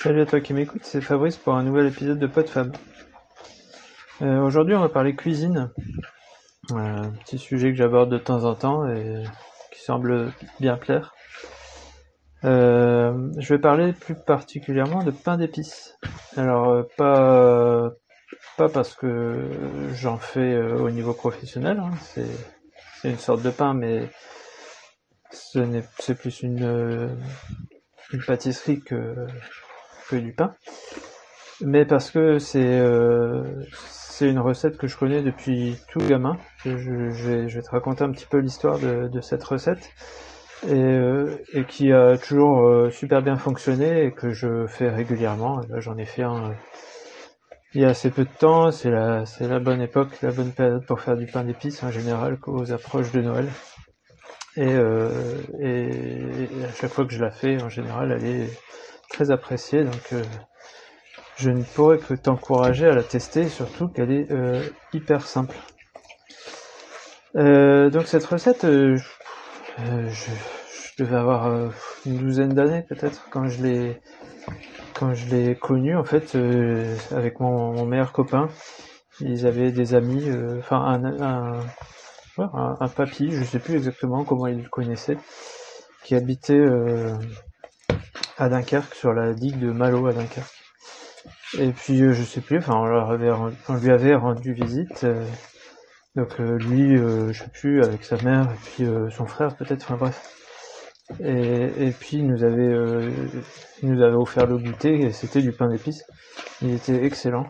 Salut à toi qui m'écoute, c'est Fabrice pour un nouvel épisode de PodFab. Euh, Aujourd'hui, on va parler cuisine, euh, un petit sujet que j'aborde de temps en temps et qui semble bien plaire. Euh, je vais parler plus particulièrement de pain d'épices. Alors pas pas parce que j'en fais au niveau professionnel, hein, c'est une sorte de pain, mais c'est plus une une pâtisserie que du pain. Mais parce que c'est euh, c'est une recette que je connais depuis tout gamin. Je, vais, te raconter un petit peu l'histoire de, cette recette et, euh, et qui a toujours euh, super bien fonctionné et que je fais régulièrement. J'en ai fait un il y a assez peu de temps. C'est la c'est la bonne époque, la bonne période pour faire du pain d'épices en général aux approches de Noël. Et à chaque fois que je la fais, en général, elle est très appréciée. Donc euh, je ne pourrais que t'encourager à la tester, surtout qu'elle est euh, hyper simple. Euh, donc cette recette, je, devais avoir une douzaine d'années peut-être quand je l'ai quand je l'ai connue en fait avec mon, meilleur copain. Ils avaient des amis, enfin un, un, papy, je sais plus exactement comment ils le connaissaient, qui habitait à Dunkerque sur la digue de Malo à Dunkerque. Et puis euh, je sais plus, enfin on, on lui avait rendu visite. euh, donc euh, lui, je sais plus, avec sa mère et puis son frère peut-être, enfin bref. Et, et puis il nous avait, euh, il nous avait offert le goûter et c'était du pain d'épices. Il était excellent.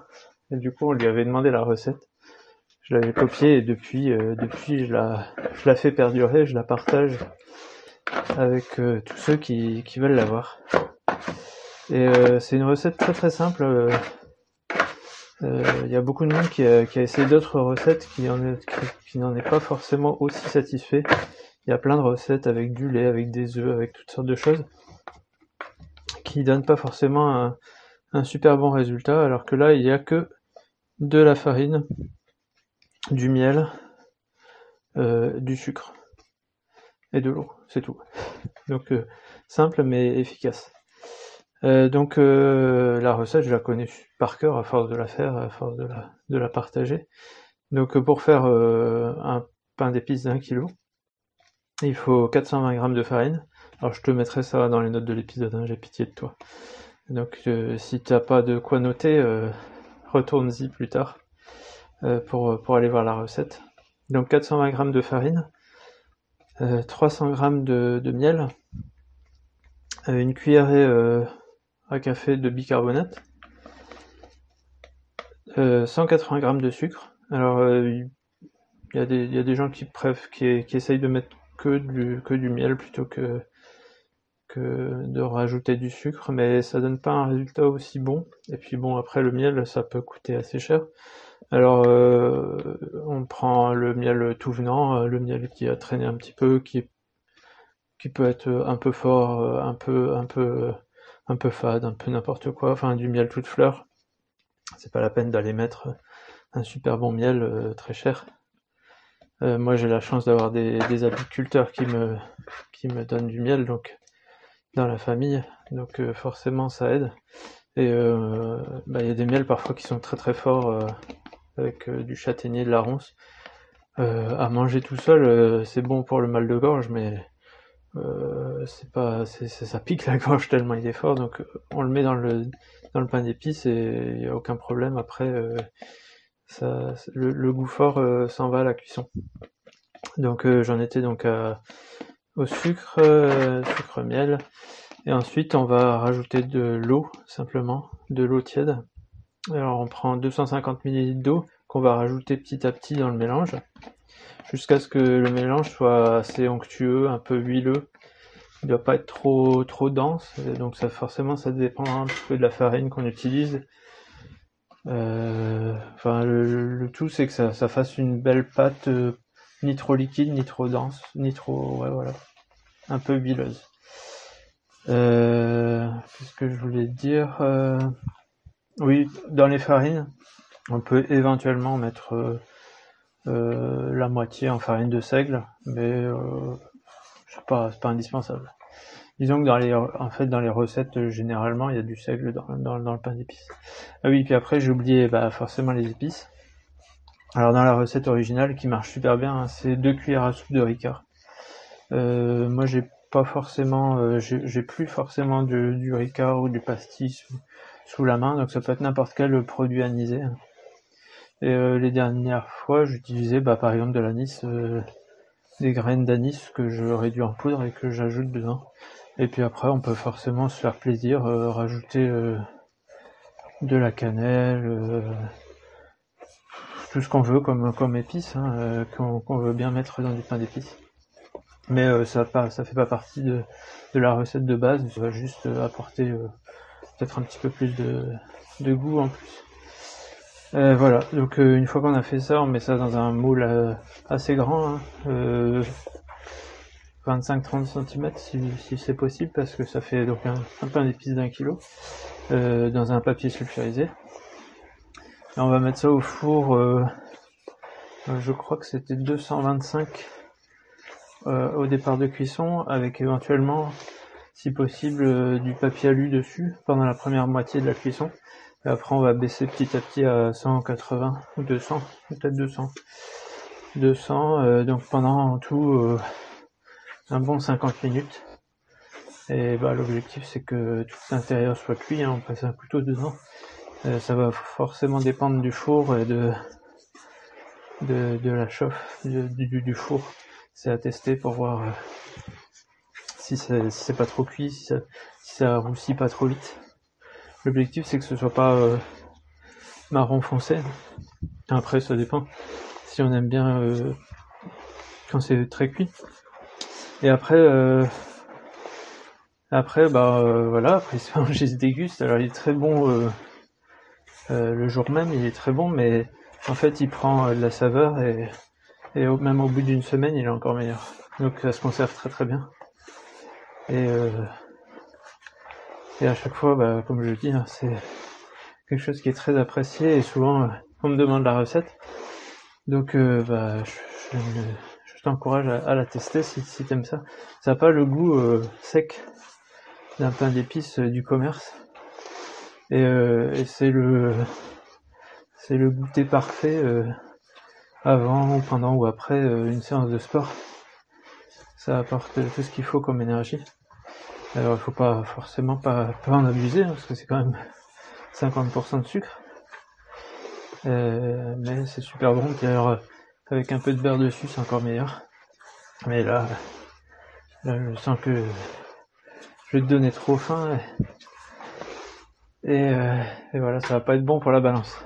Et du coup on lui avait demandé la recette. Je l'avais copié et depuis, euh, depuis je la, je la fais perdurer, je la partage avec euh, tous ceux qui, veulent l'avoir. Et euh, c'est une recette très très simple. euh, Il y a beaucoup de monde qui a, essayé d'autres recettes qui, en est- qui, n'en est pas forcément aussi satisfait. Il y a plein de recettes avec du lait, avec des œufs, avec toutes sortes de choses qui donnent pas forcément un, super bon résultat. Alors que là, il y a que de la farine, du miel, du sucre et de l'eau. C'est tout. Donc euh, simple mais efficace. Euh, donc euh, la recette, je la connais par cœur à force de la faire, à force de la, partager. Donc pour faire un pain d'épices d'un kilo, il faut 420 grammes de farine. Alors je te mettrai ça dans les notes de l'épisode, hein, j'ai pitié de toi. Donc si t'as pas de quoi noter, retourne-y plus tard pour, pour aller voir la recette. Donc 420 grammes de farine, 300 grammes de, de miel, euh, une cuillerée euh, à café de bicarbonate, euh, 180 grammes de sucre. Alors, euh, il y, a des- gens qui, préf, qui, essayent de mettre que du, que du miel plutôt que, que de rajouter du sucre, mais ça donne pas un résultat aussi bon. Et puis bon, après le miel, ça peut coûter assez cher. Alors, euh, on prend le miel tout venant, euh, le miel qui a traîné un petit peu, qui peut être un peu fort, euh, un peu, fade, un peu n'importe quoi, enfin du miel toute fleur. C'est pas la peine d'aller mettre un super bon miel très cher. Moi j'ai la chance d'avoir des, apiculteurs qui me, qui me donnent du miel donc dans la famille, donc forcément ça aide. Et bah, il y a des miels parfois qui sont très très forts avec euh, du châtaignier, de la ronce. Euh, à manger tout seul, euh, c'est bon pour le mal de gorge, mais c'est pas, ça pique la gorge tellement il est fort, donc on le met dans le dans le pain d'épices et il y a aucun problème. Après, ça, le, goût fort s'en va à la cuisson. Donc j'en étais donc à- au sucre, sucre miel, et ensuite on va rajouter de l'eau simplement, de l'eau tiède. Alors on prend 250 ml d'eau qu'on va rajouter petit à petit dans le mélange jusqu'à ce que le mélange soit assez onctueux, un peu huileux. Il doit pas être trop trop dense, donc ça forcément ça dépend un petit peu de la farine qu'on utilise. Euh, le, tout c'est que ça, fasse une belle pâte euh, ni trop liquide, ni trop dense, ni trop ouais voilà, un peu huileuse. Euh, Qu'est-ce que je voulais dire Oui, dans les farines, on peut éventuellement mettre euh, euh, la moitié en farine de seigle, mais euh, c'est pas, pas indispensable. disons que dans les, en fait, dans les recettes, généralement, il y a du seigle dans, dans, le pain d'épices. Ah oui, puis après, j'ai oublié, bah, forcément les épices. Alors, dans la recette originale, qui marche super bien, hein, c'est deux cuillères à soupe de ricard. Euh, moi, j'ai pas forcément, euh, j'ai plus forcément du, du ricard ou du pastis sous la main, donc ça peut être n'importe quel produit anisé. Et euh, les dernières fois, j'utilisais bah, par exemple de l'anis, euh, des graines d'anis que je réduis en poudre et que j'ajoute dedans. Et puis après, on peut forcément se faire plaisir, euh, rajouter de la cannelle, tout ce qu'on veut comme, comme épices, hein, qu'on veut bien mettre dans du pain d'épices. Mais ça pas, ça fait pas partie de, de, la recette de base, ça va juste apporter peut-être un petit peu plus de, goût en plus. Euh, voilà, donc euh, une fois qu'on a fait ça, on met ça dans un moule euh, assez grand, 25-30 cm si, c'est possible, parce que ça fait donc un, un pain d'épices d'un kilo, dans un papier sulfurisé. Et on va mettre ça au four, je crois que c'était 225 au départ de cuisson, avec éventuellement, si possible, du papier alu dessus pendant la première moitié de la cuisson. Et après, on va baisser petit à petit à 180 ou 200, peut-être 200. 200, euh, donc pendant tout euh, un bon 50 minutes. Et bah, l'objectif c'est que tout l'intérieur soit cuit, hein, on passe un couteau dedans. Euh, ça va forcément dépendre du four et de, de, de la chauffe du, du, four. C'est à tester pour voir si c'est pas trop cuit, si ça, si ça roussit pas trop vite. L'objectif c'est que ce soit pas euh, marron foncé. Après ça dépend si on aime bien euh, quand c'est très cuit. Et après euh, après bah voilà, après j'ai se déguste. Alors il est très bon le jour même, il est très bon, mais en fait il prend de la saveur et, et même au bout d'une semaine il est encore meilleur. Donc ça se conserve très très bien. Et et à chaque fois, bah, comme je dis, hein, c'est quelque chose qui est très apprécié et souvent euh, on me demande la recette. Donc euh, bah, je, t'encourage à, la tester si, t'aimes ça. Ça n'a pas le goût euh, sec d'un pain d'épices du commerce. Et, et c'est le c'est le goûter parfait avant, pendant ou après une séance de sport. Ça apporte tout ce qu'il faut comme énergie. Alors il faut pas forcément pas, en abuser, hein, parce que c'est quand même 50% de sucre. Euh, mais c'est super bon, puis alors avec un peu de beurre dessus c'est encore meilleur. Mais là, là je sens que je vais te donner trop faim et, euh, et, voilà, ça va pas être bon pour la balance.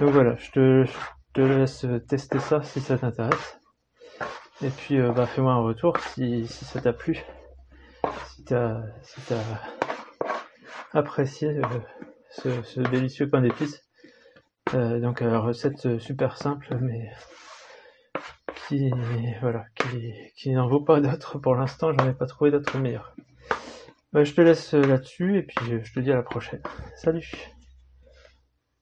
Donc voilà, je te, je te laisse tester ça si ça t'intéresse. Et puis euh, bah, fais-moi un retour si, si ça t'a plu. Si t'as si apprécié euh, ce, délicieux pain d'épices. Euh, donc recette super simple mais qui voilà qui, qui n'en vaut pas d'autres pour l'instant. J'en ai pas trouvé d'autres meilleurs bah, je te laisse là-dessus et puis je te dis à la prochaine. Salut